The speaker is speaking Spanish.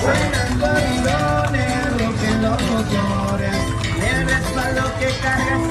suenan coridones, rompen los motores, el respaldo que carga